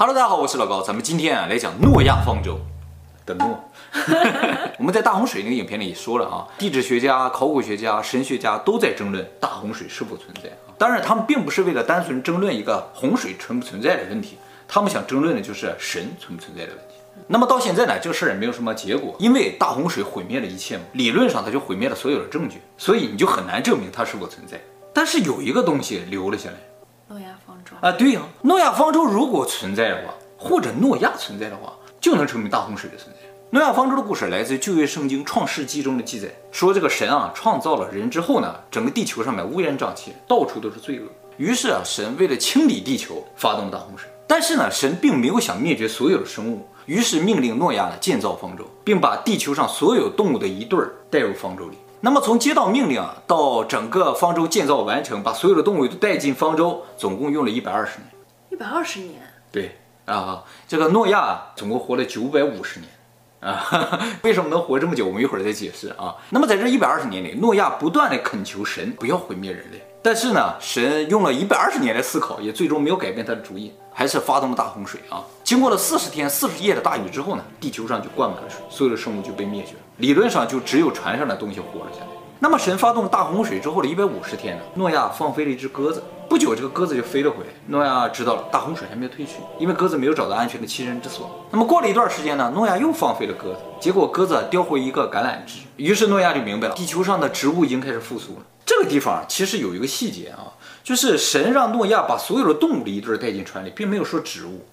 Hello，大家好，我是老高，咱们今天啊来讲诺亚方舟的诺。我们在大洪水那个影片里也说了啊，地质学家、考古学家、神学家都在争论大洪水是否存在啊。当然，他们并不是为了单纯争论一个洪水存不存在的问题，他们想争论的就是神存不存在的问题。那么到现在呢，这个事儿也没有什么结果，因为大洪水毁灭了一切嘛，理论上它就毁灭了所有的证据，所以你就很难证明它是否存在。但是有一个东西留了下来。诺亚方啊，对呀，诺亚方舟如果存在的话，或者诺亚存在的话，就能证明大洪水的存在。诺亚方舟的故事来自旧约圣经创世纪中的记载，说这个神啊创造了人之后呢，整个地球上面乌烟瘴气，到处都是罪恶。于是啊，神为了清理地球，发动了大洪水。但是呢，神并没有想灭绝所有的生物，于是命令诺亚呢建造方舟，并把地球上所有动物的一对儿带入方舟里。那么从接到命令啊，到整个方舟建造完成，把所有的动物都带进方舟，总共用了一百二十年。一百二十年？对啊，这个诺亚总共活了九百五十年啊。为什么能活这么久？我们一会儿再解释啊。那么在这一百二十年里，诺亚不断的恳求神不要毁灭人类，但是呢，神用了一百二十年来思考，也最终没有改变他的主意。还是发动了大洪水啊！经过了四十天、四十夜的大雨之后呢，地球上就灌满了水，所有的生物就被灭绝了。理论上就只有船上的东西活了下来。那么神发动大洪水之后的一百五十天呢，诺亚放飞了一只鸽子，不久这个鸽子就飞了回来。诺亚知道了大洪水还没有退去，因为鸽子没有找到安全的栖身之所。那么过了一段时间呢，诺亚又放飞了鸽子，结果鸽子叼回一个橄榄枝，于是诺亚就明白了，地球上的植物已经开始复苏了。这个地方其实有一个细节啊。就是神让诺亚把所有的动物的一对带进船里，并没有说植物。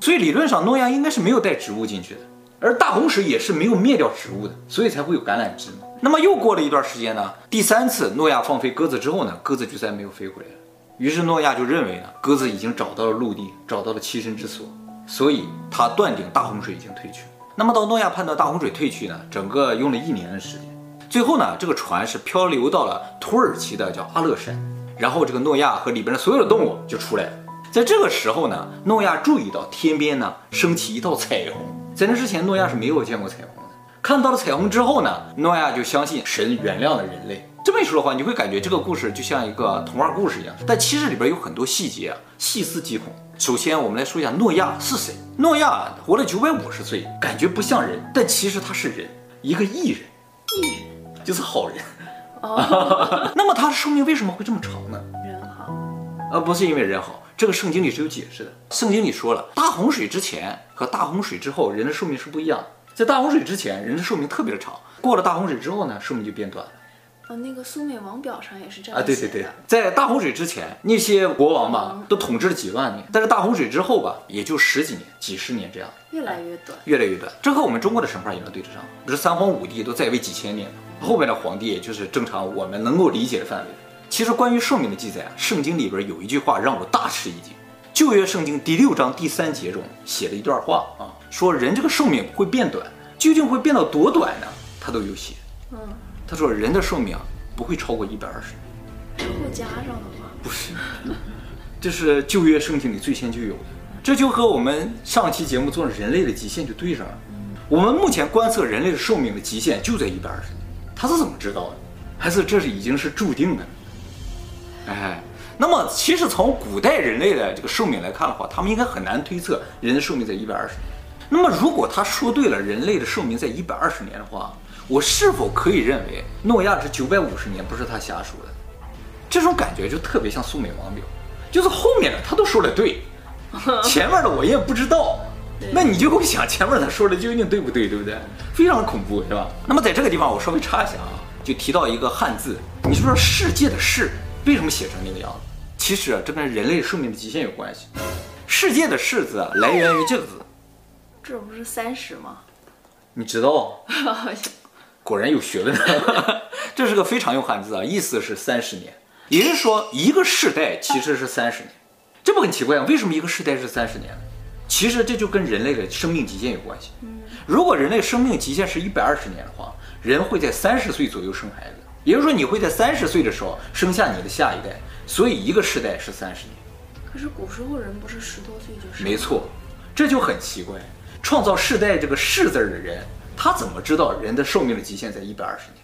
所以理论上诺亚应该是没有带植物进去的，而大洪水也是没有灭掉植物的，所以才会有橄榄枝。那么又过了一段时间呢，第三次诺亚放飞鸽子之后呢，鸽子就再没有飞回来。于是诺亚就认为呢，鸽子已经找到了陆地，找到了栖身之所，所以他断定大洪水已经退去。那么到诺亚判断大洪水退去呢，整个用了一年的时间。最后呢，这个船是漂流到了土耳其的叫阿勒山。然后这个诺亚和里边的所有的动物就出来了。在这个时候呢，诺亚注意到天边呢升起一道彩虹。在那之前，诺亚是没有见过彩虹的。看到了彩虹之后呢，诺亚就相信神原谅了人类。这么一说的话，你会感觉这个故事就像一个童话故事一样。但其实里边有很多细节啊，细思极恐。首先，我们来说一下诺亚是谁。诺亚活了九百五十岁，感觉不像人，但其实他是人，一个异人，异人就是好人。哦，那么他的寿命为什么会这么长呢？人好，呃，不是因为人好，这个圣经里是有解释的。圣经里说了，大洪水之前和大洪水之后，人的寿命是不一样的。在大洪水之前，人的寿命特别的长；过了大洪水之后呢，寿命就变短了。哦，那个苏美王表上也是这样啊，对对对，在大洪水之前，那些国王吧都统治了几万年，但是大洪水之后吧，也就十几年、几十年这样，越来越短，越来越短。这和我们中国的神话也能对得上，不是三皇五帝都在位几千年后面的皇帝，也就是正常我们能够理解的范围。其实关于寿命的记载啊，圣经里边有一句话让我大吃一惊。旧约圣经第六章第三节中写了一段话啊，说人这个寿命会变短，究竟会变到多短呢？他都有写。嗯，他说人的寿命不会超过一百二十年。之后加上的话，不是，这是旧约圣经里最先就有的。这就和我们上期节目做的人类的极限就对上了。我们目前观测人类的寿命的极限就在一百二十年。他是怎么知道的？还是这是已经是注定的？哎，那么其实从古代人类的这个寿命来看的话，他们应该很难推测人的寿命在一百二十年。那么如果他说对了，人类的寿命在一百二十年的话，我是否可以认为诺亚这九百五十年不是他瞎说的？这种感觉就特别像苏美王表，就是后面的他都说的对，前面的我也不知道。那你就会想前面他说的究竟对不对，对不对？非常恐怖，是吧？那么在这个地方我稍微插一下啊，就提到一个汉字，你说说世界的世为什么写成那个样子？其实啊，这跟人类寿命的极限有关系。世界的世字啊，来源于这个字，这不是三十吗？你知道？果然有学问。这是个非常用汉字啊，意思是三十年，也就是说一个世代其实是三十年，这不很奇怪吗？为什么一个世代是三十年呢？其实这就跟人类的生命极限有关系。如果人类生命极限是一百二十年的话，人会在三十岁左右生孩子，也就是说你会在三十岁的时候生下你的下一代，所以一个世代是三十年。可是古时候人不是十多岁就生？没错，这就很奇怪。创造世代这个“世”字的人，他怎么知道人的寿命的极限在一百二十年？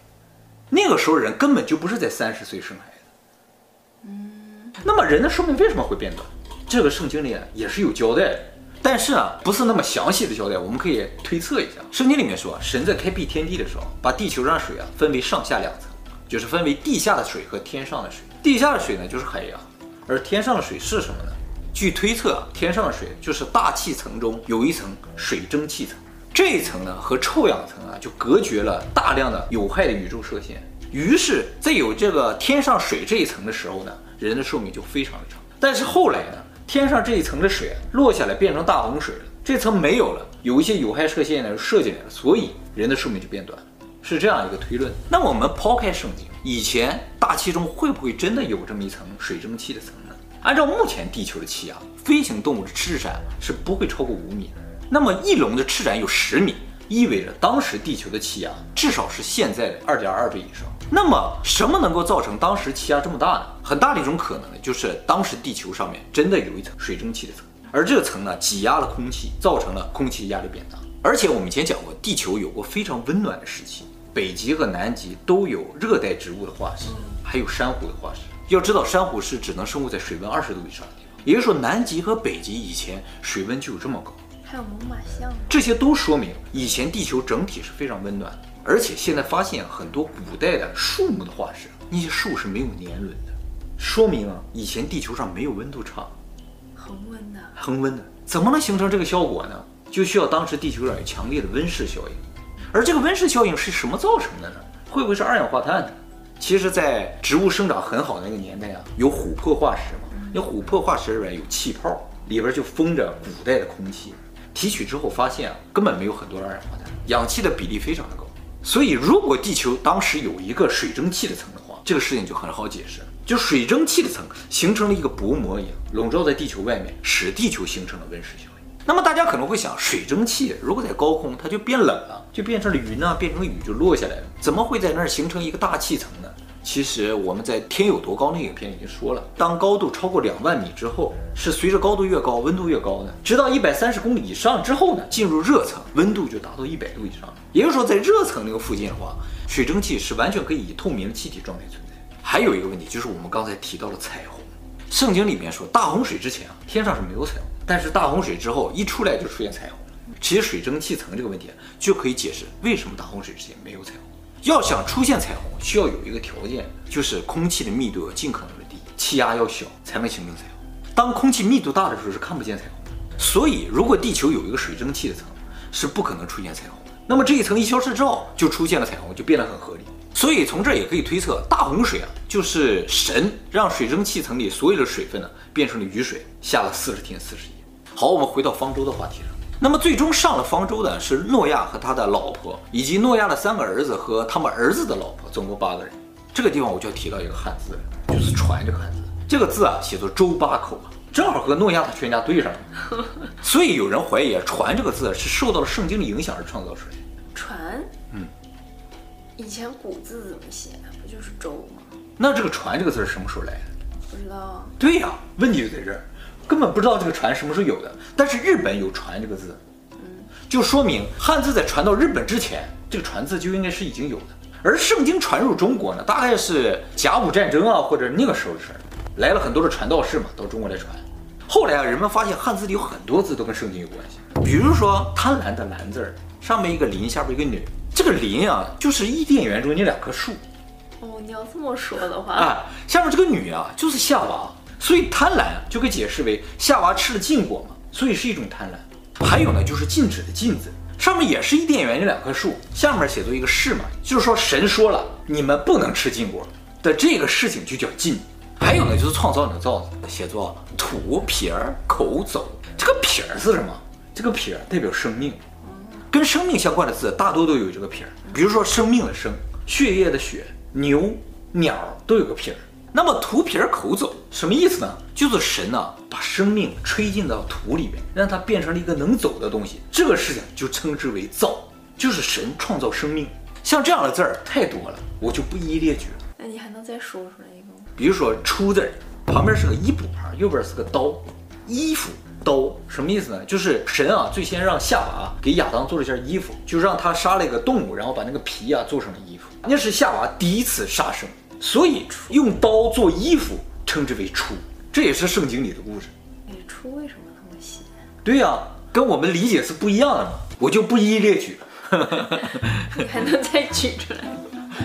那个时候人根本就不是在三十岁生孩子。嗯，那么人的寿命为什么会变短？这个圣经里也是有交代的，但是啊，不是那么详细的交代，我们可以推测一下。圣经里面说，神在开辟天地的时候，把地球上水啊分为上下两层，就是分为地下的水和天上的水。地下的水呢就是海洋，而天上的水是什么呢？据推测，天上的水就是大气层中有一层水蒸气层，这一层呢和臭氧层啊就隔绝了大量的有害的宇宙射线。于是，在有这个天上水这一层的时候呢，人的寿命就非常的长。但是后来呢，天上这一层的水啊落下来变成大洪水了，这层没有了，有一些有害射线呢射进来了，所以人的寿命就变短了，是这样一个推论。那我们抛开圣经，以前大气中会不会真的有这么一层水蒸气的层呢？按照目前地球的气压，飞行动物的翅展是不会超过五米的。那么翼龙的翅展有十米，意味着当时地球的气压至少是现在的二点二倍以上。那么什么能够造成当时气压这么大呢？很大的一种可能呢，就是当时地球上面真的有一层水蒸气的层，而这个层呢挤压了空气，造成了空气压力变大。而且我们以前讲过，地球有过非常温暖的时期，北极和南极都有热带植物的化石，还有珊瑚的化石。要知道，珊瑚是只能生活在水温二十度以上的地方，也就是说，南极和北极以前水温就有这么高。还有猛犸象，这些都说明以前地球整体是非常温暖的。而且现在发现很多古代的树木的化石，那些树是没有年轮的，说明啊，以前地球上没有温度差，恒温的，恒温的，怎么能形成这个效果呢？就需要当时地球上有强烈的温室效应，而这个温室效应是什么造成的呢？会不会是二氧化碳呢？其实，在植物生长很好的那个年代啊，有琥珀化石嘛，那琥珀化石里边有气泡，里边就封着古代的空气，提取之后发现啊，根本没有很多二氧化碳，氧气的比例非常的高。所以，如果地球当时有一个水蒸气的层的话，这个事情就很好解释。就水蒸气的层形成了一个薄膜一样，笼罩在地球外面，使地球形成了温室效应。那么大家可能会想，水蒸气如果在高空，它就变冷了，就变成了云啊，变成雨就落下来了，怎么会在那儿形成一个大气层呢？其实我们在《天有多高》那个影片已经说了，当高度超过两万米之后，是随着高度越高，温度越高的，直到一百三十公里以上之后呢，进入热层，温度就达到一百度以上。也就是说，在热层那个附近的话，水蒸气是完全可以以透明的气体状态存在。还有一个问题就是我们刚才提到了彩虹，圣经里面说大洪水之前啊，天上是没有彩虹，但是大洪水之后一出来就出现彩虹。其实水蒸气层这个问题就可以解释为什么大洪水之前没有彩虹。要想出现彩虹，需要有一个条件，就是空气的密度要尽可能的低，气压要小，才能形成彩虹。当空气密度大的时候，是看不见彩虹的。所以，如果地球有一个水蒸气的层，是不可能出现彩虹的。那么这一层一消失之后，就出现了彩虹，就变得很合理。所以从这也可以推测，大洪水啊，就是神让水蒸气层里所有的水分呢，变成了雨水，下了四十天四十夜。好，我们回到方舟的话题上。那么最终上了方舟的是诺亚和他的老婆，以及诺亚的三个儿子和他们儿子的老婆，总共八个人。这个地方我就要提到一个汉字，就是“船”这个汉字。这个字啊，写作“舟八口”，正好和诺亚他全家对上了。所以有人怀疑啊，“船”这个字是受到了圣经的影响而创造出来的。船，嗯，以前古字怎么写？不就是“舟”吗？那这个“船”这个字是什么时候来的？不知道啊。对呀，问题就在这儿。根本不知道这个船什么时候有的，但是日本有“船”这个字，嗯，就说明汉字在传到日本之前，这个“船”字就应该是已经有的。而圣经传入中国呢，大概是甲午战争啊，或者那个时候的事儿，来了很多的传道士嘛，到中国来传。后来啊，人们发现汉字里有很多字都跟圣经有关系，比如说贪婪的“婪”字儿，上面一个林，下边一个女，这个林啊，就是伊甸园中那两棵树。哦，你要这么说的话，啊，下面这个女啊，就是夏娃。所以贪婪就可以解释为夏娃吃了禁果嘛，所以是一种贪婪。还有呢，就是禁止的禁字，上面也是伊甸园这两棵树，下面写作一个是嘛，就是说神说了你们不能吃禁果的这个事情就叫禁。还有呢，就是创造那个造字，写作土撇儿口走，这个撇儿是什么？这个撇儿代表生命，跟生命相关的字大多都有这个撇儿，比如说生命的生，血液的血，牛鸟都有个撇儿。那么土撇儿口走什么意思呢？就是神呢、啊、把生命吹进到土里面，让它变成了一个能走的东西。这个事情就称之为造，就是神创造生命。像这样的字儿太多了，我就不一一列举了。那你还能再说出来一个吗？比如说“出”字儿，旁边是个衣补旁，右边是个刀，衣服刀什么意思呢？就是神啊最先让夏娃给亚当做了一件衣服，就让他杀了一个动物，然后把那个皮啊做成了衣服。那是夏娃第一次杀生。所以用刀做衣服称之为出，这也是圣经里的故事。出为什么那么写。对呀、啊，跟我们理解是不一样的嘛，我就不一一列举了。你还能再举出来？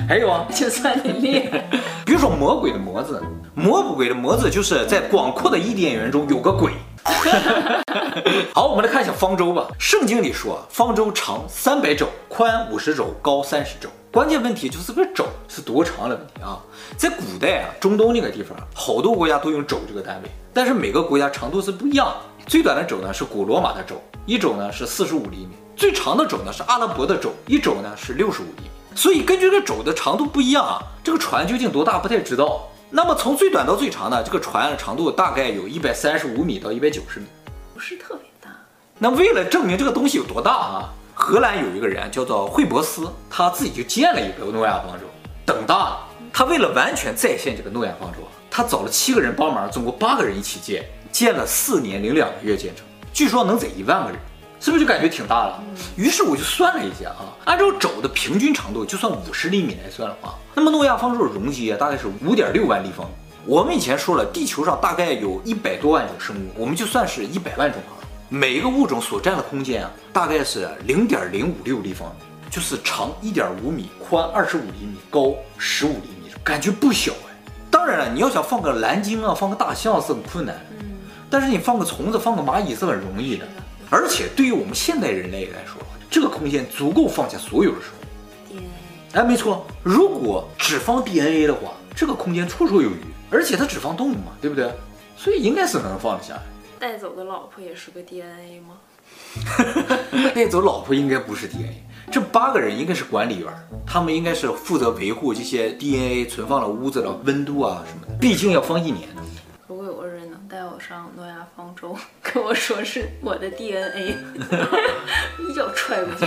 还有啊，就算你厉害。比如说魔鬼的魔字，魔鬼的魔字就是在广阔的伊甸园中有个鬼。好，我们来看一下方舟吧。圣经里说，方舟长三百肘，宽五十肘，高三十肘。关键问题就是这个肘是多长的问题啊。在古代啊，中东那个地方，好多国家都用肘这个单位，但是每个国家长度是不一样的。最短的肘呢是古罗马的肘，一肘呢是四十五厘米；最长的肘呢是阿拉伯的肘，一肘呢是六十五厘米。所以根据这个肘的长度不一样啊，这个船究竟多大不太知道。那么从最短到最长呢，这个船的长度大概有一百三十五米到一百九十米，不是特别大。那为了证明这个东西有多大啊，荷兰有一个人叫做惠伯斯，他自己就建了一个诺亚方舟，等大了。他为了完全再现这个诺亚方舟，他找了七个人帮忙，总共八个人一起建，建了四年零两个月建成，据说能载一万个人。是不是就感觉挺大了？于是我就算了一下啊，按照肘的平均长度，就算五十厘米来算的话，那么诺亚方舟的容积啊，大概是五点六万立方米。我们以前说了，地球上大概有一百多万种生物，我们就算是一百万种好了。每一个物种所占的空间啊，大概是零点零五六立方米，就是长一点五米，宽二十五厘米，高十五厘米，感觉不小哎。当然了，你要想放个蓝鲸啊，放个大象是很困难，嗯，但是你放个虫子，放个蚂蚁是很容易的。而且对于我们现代人类来说，这个空间足够放下所有的生物。DNA，哎，没错，如果只放 DNA 的话，这个空间绰绰有余。而且它只放动物嘛，对不对？所以应该是能放得下来。带走的老婆也是个 DNA 吗？带走老婆应该不是 DNA，这八个人应该是管理员，他们应该是负责维护这些 DNA 存放的屋子的温度啊什么的，毕竟要放一年呢。如果有个人能带我上诺亚方舟，跟我说是我的 DNA，一脚踹过去。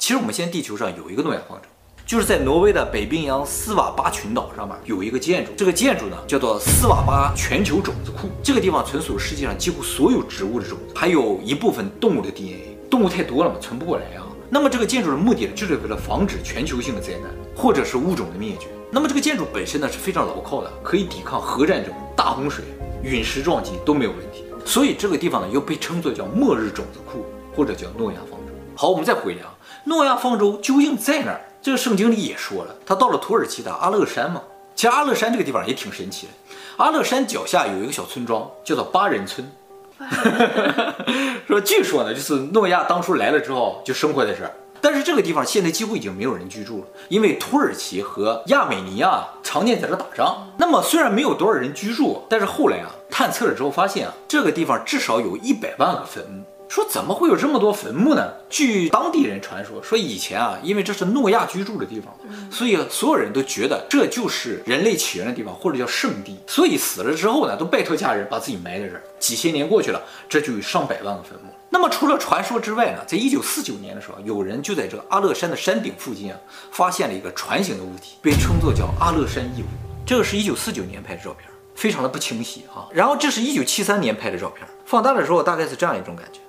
其实我们现在地球上有一个诺亚方舟，就是在挪威的北冰洋斯瓦巴群岛上面有一个建筑，这个建筑呢叫做斯瓦巴全球种子库。这个地方存储世界上几乎所有植物的种子，还有一部分动物的 DNA。动物太多了嘛，存不过来啊。那么这个建筑的目的呢，就是为了防止全球性的灾难或者是物种的灭绝。那么这个建筑本身呢是非常牢靠的，可以抵抗核战争、大洪水、陨石撞击都没有问题。所以这个地方呢又被称作叫末日种子库，或者叫诺亚方舟。好，我们再回来啊，诺亚方舟究竟在哪儿？这个圣经里也说了，他到了土耳其的阿勒山嘛。其实阿勒山这个地方也挺神奇的，阿勒山脚下有一个小村庄，叫做巴人村。说据说呢，就是诺亚当初来了之后就生活在这儿。但是这个地方现在几乎已经没有人居住了，因为土耳其和亚美尼亚常年在这打仗。那么虽然没有多少人居住，但是后来啊探测了之后发现啊，这个地方至少有一百万个坟墓。说怎么会有这么多坟墓呢？据当地人传说，说以前啊，因为这是诺亚居住的地方，所以所有人都觉得这就是人类起源的地方，或者叫圣地。所以死了之后呢，都拜托家人把自己埋在这儿。几千年过去了，这就有上百万个坟墓。那么除了传说之外呢，在一九四九年的时候，有人就在这个阿勒山的山顶附近啊，发现了一个船形的物体，被称作叫阿勒山异物。这个是一九四九年拍的照片，非常的不清晰啊。然后这是一九七三年拍的照片，放大的时候大概是这样一种感觉。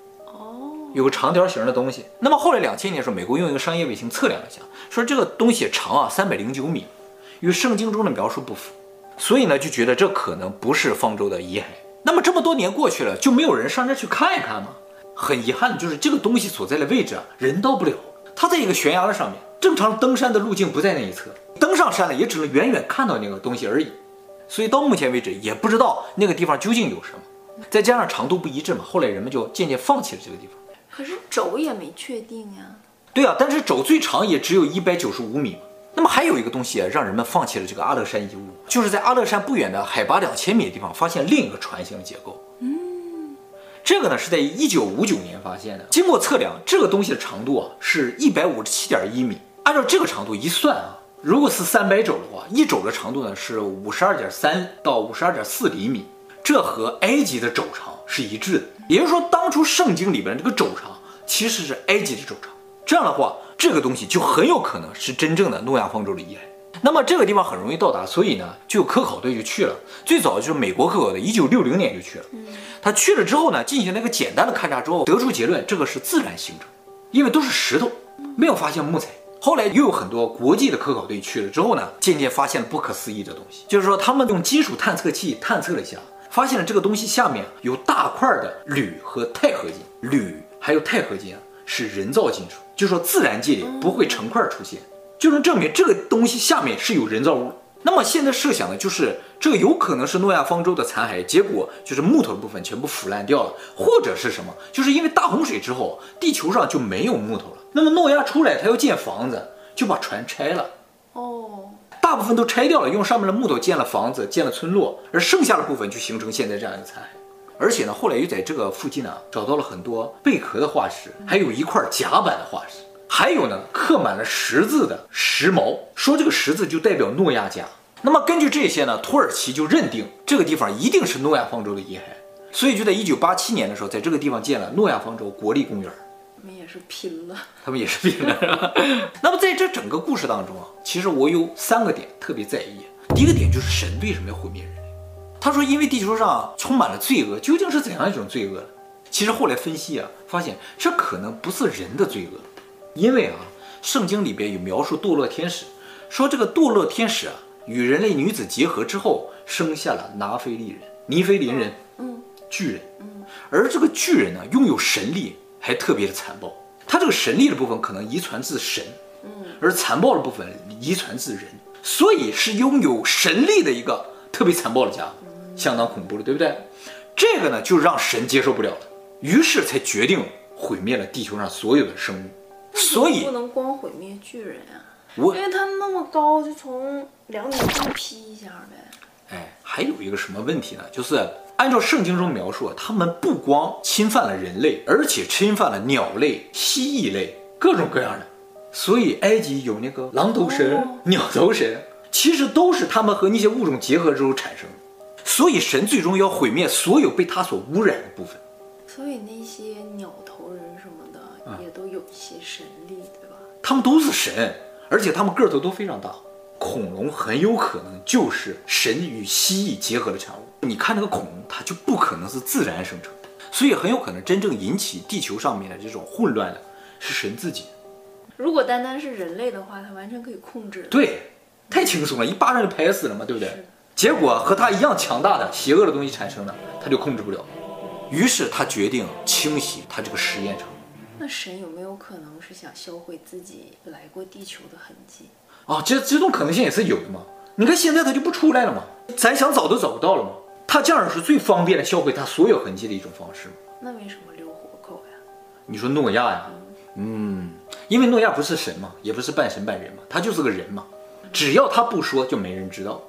有个长条形的东西，那么后来两千年的时候，美国用一个商业卫星测量了一下，说这个东西长啊三百零九米，与圣经中的描述不符，所以呢就觉得这可能不是方舟的遗骸。那么这么多年过去了，就没有人上这去看一看吗？很遗憾的就是这个东西所在的位置啊，人到不了，它在一个悬崖的上面，正常登山的路径不在那一侧，登上山了也只能远远看到那个东西而已，所以到目前为止也不知道那个地方究竟有什么。再加上长度不一致嘛，后来人们就渐渐放弃了这个地方。可是轴也没确定呀。对啊，但是轴最长也只有一百九十五米。那么还有一个东西啊，让人们放弃了这个阿勒山遗物，就是在阿勒山不远的海拔两千米的地方发现另一个船形结构。嗯，这个呢是在一九五九年发现的。经过测量，这个东西的长度啊是一百五十七点一米。按照这个长度一算啊，如果是三百轴的话，一轴的长度呢是五十二点三到五十二点四厘米，这和埃及的轴长是一致的。也就是说，当初圣经里边这个肘长其实是埃及的肘长。这样的话，这个东西就很有可能是真正的诺亚方舟的遗骸。那么这个地方很容易到达，所以呢，就有科考队就去了。最早就是美国科考队，一九六零年就去了。他去了之后呢，进行了一个简单的勘察之后，得出结论，这个是自然形成，因为都是石头，没有发现木材。后来又有很多国际的科考队去了之后呢，渐渐发现了不可思议的东西，就是说他们用金属探测器探测了一下。发现了这个东西下面有大块的铝和钛合金，铝还有钛合金是人造金属，就说自然界里不会成块出现，就能证明这个东西下面是有人造物。那么现在设想的就是这个有可能是诺亚方舟的残骸，结果就是木头的部分全部腐烂掉了，或者是什么，就是因为大洪水之后地球上就没有木头了。那么诺亚出来，他要建房子，就把船拆了。大部分都拆掉了，用上面的木头建了房子，建了村落，而剩下的部分就形成现在这样一个残骸。而且呢，后来又在这个附近呢找到了很多贝壳的化石，还有一块甲板的化石。还有呢，刻满了十字的石矛，说这个十字就代表诺亚家。那么根据这些呢，土耳其就认定这个地方一定是诺亚方舟的遗骸，所以就在一九八七年的时候，在这个地方建了诺亚方舟国立公园。拼了，他们也是拼了。那么在这整个故事当中啊，其实我有三个点特别在意。第一个点就是神为什么要毁灭人类？他说，因为地球上充满了罪恶，究竟是怎样一种罪恶呢？其实后来分析啊，发现这可能不是人的罪恶。因为啊，圣经里边有描述堕落天使，说这个堕落天使啊，与人类女子结合之后，生下了拿非利人、尼非林人，嗯，巨人，嗯，而这个巨人呢，拥有神力，还特别的残暴。他这个神力的部分可能遗传自神，嗯，而残暴的部分遗传自人，所以是拥有神力的一个特别残暴的家伙，相当恐怖的，对不对？这个呢，就让神接受不了了，于是才决定毁灭了地球上所有的生物。所以不能光毁灭巨人啊，我因为他那么高，就从两米上劈一下呗。哎，还有一个什么问题呢？就是按照圣经中描述，他们不光侵犯了人类，而且侵犯了鸟类、蜥蜴类，各种各样的。所以埃及有那个狼头神、哦、鸟头神，其实都是他们和那些物种结合之后产生的。所以神最终要毁灭所有被他所污染的部分。所以那些鸟头人什么的。也都有一些神力，对吧？他们都是神，而且他们个头都非常大。恐龙很有可能就是神与蜥蜴结合的产物。你看那个恐龙，它就不可能是自然生成的，所以很有可能真正引起地球上面的这种混乱的是神自己。如果单单是人类的话，它完全可以控制。对，太轻松了，一巴掌就拍死了嘛，对不对？结果和它一样强大的邪恶的东西产生了，它就控制不了。于是他决定清洗他这个实验场。那神有没有可能是想销毁自己来过地球的痕迹啊？这这种可能性也是有的嘛。你看现在他就不出来了嘛，咱想找都找不到了嘛。他这样是最方便的销毁他所有痕迹的一种方式。那为什么留活口呀？你说诺亚呀？嗯，因为诺亚不是神嘛，也不是半神半人嘛，他就是个人嘛。只要他不说，就没人知道。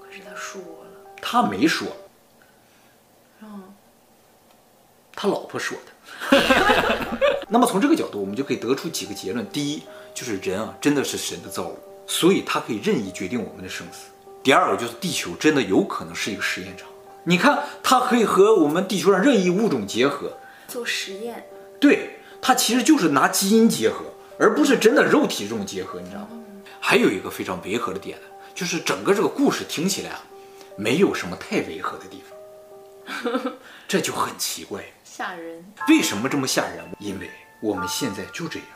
可是他说了。他没说。嗯。他老婆说的。那么从这个角度，我们就可以得出几个结论：第一，就是人啊，真的是神的造物，所以他可以任意决定我们的生死；第二个，就是地球真的有可能是一个实验场。你看，它可以和我们地球上任意物种结合做实验。对，它其实就是拿基因结合，而不是真的肉体这种结合，你知道吗？还有一个非常违和的点呢，就是整个这个故事听起来啊，没有什么太违和的地方，这就很奇怪。吓人？为什么这么吓人？因为我们现在就这样，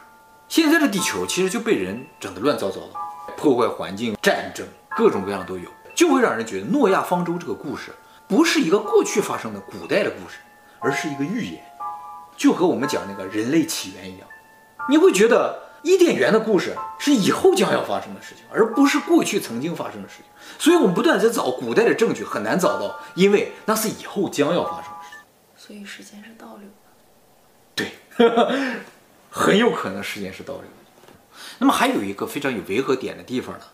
现在的地球其实就被人整得乱糟糟的，破坏环境、战争，各种各样都有，就会让人觉得诺亚方舟这个故事不是一个过去发生的古代的故事，而是一个预言，就和我们讲那个人类起源一样。你会觉得伊甸园的故事是以后将要发生的事情，而不是过去曾经发生的事情。所以我们不断在找古代的证据，很难找到，因为那是以后将要发生的事情。所以时间是倒流的，对，很有可能时间是倒流的。那么还有一个非常有违和点的地方呢，